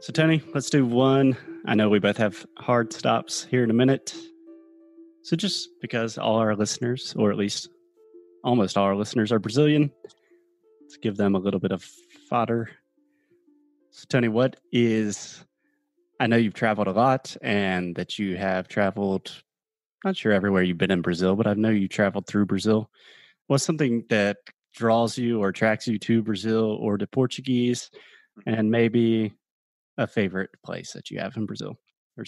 So, Tony, let's do one. I know we both have hard stops here in a minute. So, just because all our listeners, or at least almost all our listeners, are Brazilian, let's give them a little bit of fodder. So, Tony, what is, I know you've traveled a lot and that you have traveled, not sure everywhere you've been in Brazil, but I know you traveled through Brazil. What's something that draws you or attracts you to Brazil or to Portuguese? And maybe a favorite place that you have in Brazil?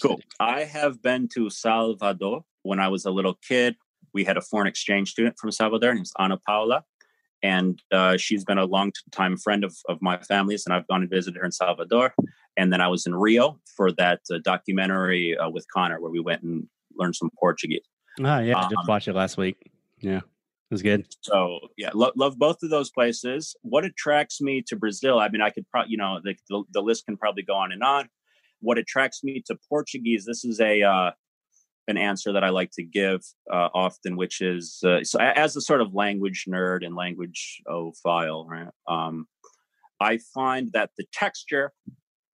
cool. City? I have been to Salvador when I was a little kid. We had a foreign exchange student from Salvador, named Ana Paula, and uh, she's been a long time friend of, of my family's, and I've gone and visited her in Salvador. And then I was in Rio for that uh, documentary uh, with Connor, where we went and learned some Portuguese. Ah, yeah, I just um, watched it last week. Yeah, was good. So yeah, lo- love both of those places. What attracts me to Brazil? I mean, I could probably, you know, the, the, the list can probably go on and on. What attracts me to Portuguese? This is a uh, an answer that I like to give uh, often, which is uh, so as a sort of language nerd and language file, right? Um, I find that the texture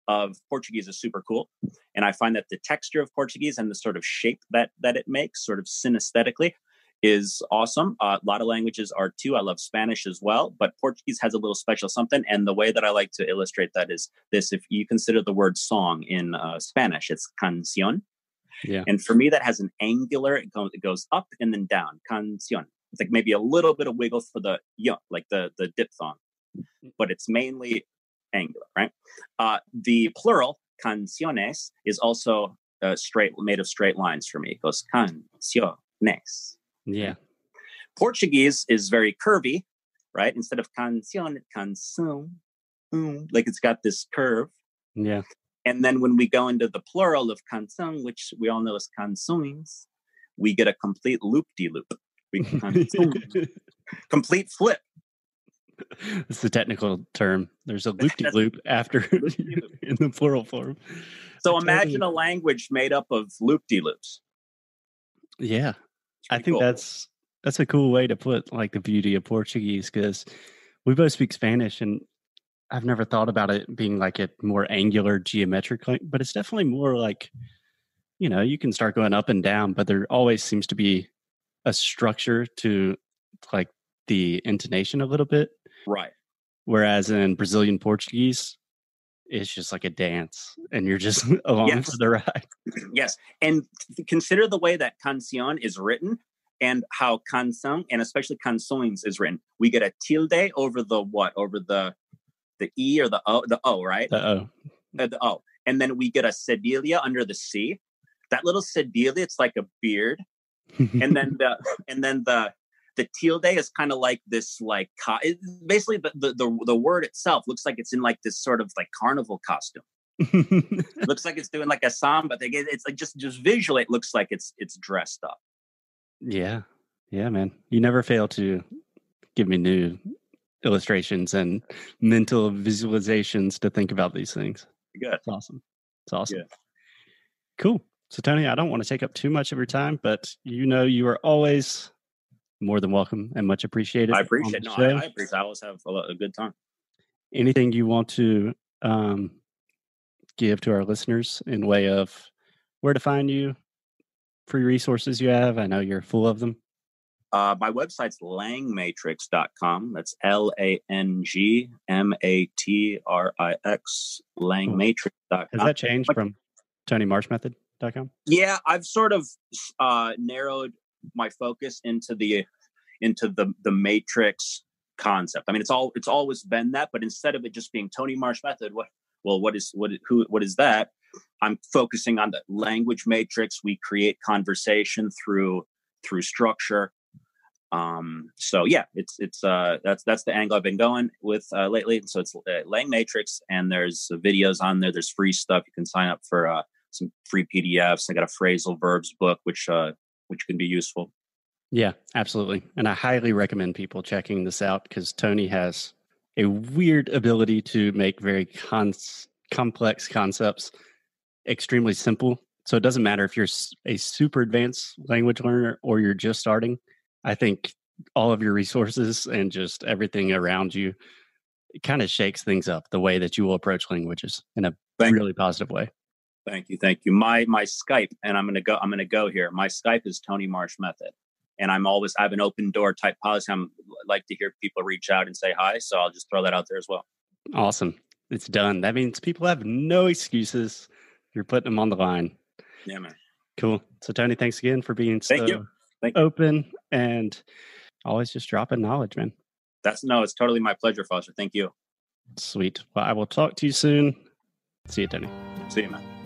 of Portuguese is super cool, and I find that the texture of Portuguese and the sort of shape that that it makes, sort of synesthetically, is awesome. Uh, a lot of languages are too. I love Spanish as well, but Portuguese has a little special something. And the way that I like to illustrate that is this: if you consider the word song in uh, Spanish, it's canción yeah. And for me, that has an angular, it goes, it goes up and then down. Canción. It's like maybe a little bit of wiggle for the yo, like the, the diphthong, but it's mainly angular, right? Uh, the plural, canciones, is also uh, straight, made of straight lines for me. It goes canciones. Yeah. Portuguese is very curvy, right? Instead of canción, canção, um, like it's got this curve. Yeah. And then when we go into the plural of canção, which we all know as canções, we get a complete loop-de-loop. complete flip. It's the technical term. There's a loop-de-loop after in the plural form. So imagine a language made up of loop-de-loops. Yeah. I think cool. that's that's a cool way to put like the beauty of Portuguese because we both speak Spanish and I've never thought about it being like a more angular geometric, but it's definitely more like, you know, you can start going up and down, but there always seems to be a structure to like the intonation a little bit. Right. Whereas in Brazilian Portuguese, it's just like a dance and you're just along yes. for the ride. Yes. And consider the way that canción is written and how canção and especially canções is written. We get a tilde over the what? Over the the E or the O, the O, right? The O. Uh, the O. And then we get a cedilla under the C. That little cedilla, it's like a beard. and then the and then the the tilde is kind of like this like co- basically the, the, the the word itself looks like it's in like this sort of like carnival costume. looks like it's doing like a samba thing. It's like just just visually, it looks like it's it's dressed up. Yeah, yeah, man. You never fail to give me new illustrations and mental visualizations to think about these things. Good. It's awesome. It's awesome. Good. Cool. So, Tony, I don't want to take up too much of your time, but you know you are always more than welcome and much appreciated. I appreciate no, I, I, appreciate. I always have a, a, good time. Anything you want to um, give to our listeners in way of where to find you, free resources you have? I know you're full of them. Uh, my website's langmatrix.com. That's L A N G M A T R I X, langmatrix.com. Has that changed from TonyMarshMethod.com? Yeah, I've sort of uh, narrowed my focus into the into the the matrix concept. I mean, it's all it's always been that, but instead of it just being Tony Marsh Method, what well, what is what who what is that? I'm focusing on the language matrix. We create conversation through through structure um so yeah it's it's uh that's that's the angle i've been going with uh lately so it's uh, lang matrix and there's videos on there there's free stuff you can sign up for uh some free pdfs i got a phrasal verbs book which uh which can be useful. Yeah absolutely. And i highly recommend people checking this out because tony has a weird ability to make very cons- complex concepts extremely simple. So it doesn't matter if you're a super advanced language learner or you're just starting. I think all of your resources and just everything around you kind of shakes things up the way that you will approach languages in a Thank really positive way. Thank you, thank you. My my Skype, and I'm gonna go. I'm gonna go here. My Skype is Tony Marsh Method, and I'm always I have an open door type policy. I'm like to hear people reach out and say hi, so I'll just throw that out there as well. Awesome, it's done. That means people have no excuses. You're putting them on the line. Yeah, man. Cool. So Tony, thanks again for being so Thank you. Thank you. open and always just dropping knowledge, man. That's no, it's totally my pleasure, Foster. Thank you. Sweet. Well, I will talk to you soon. See you, Tony. See you, man.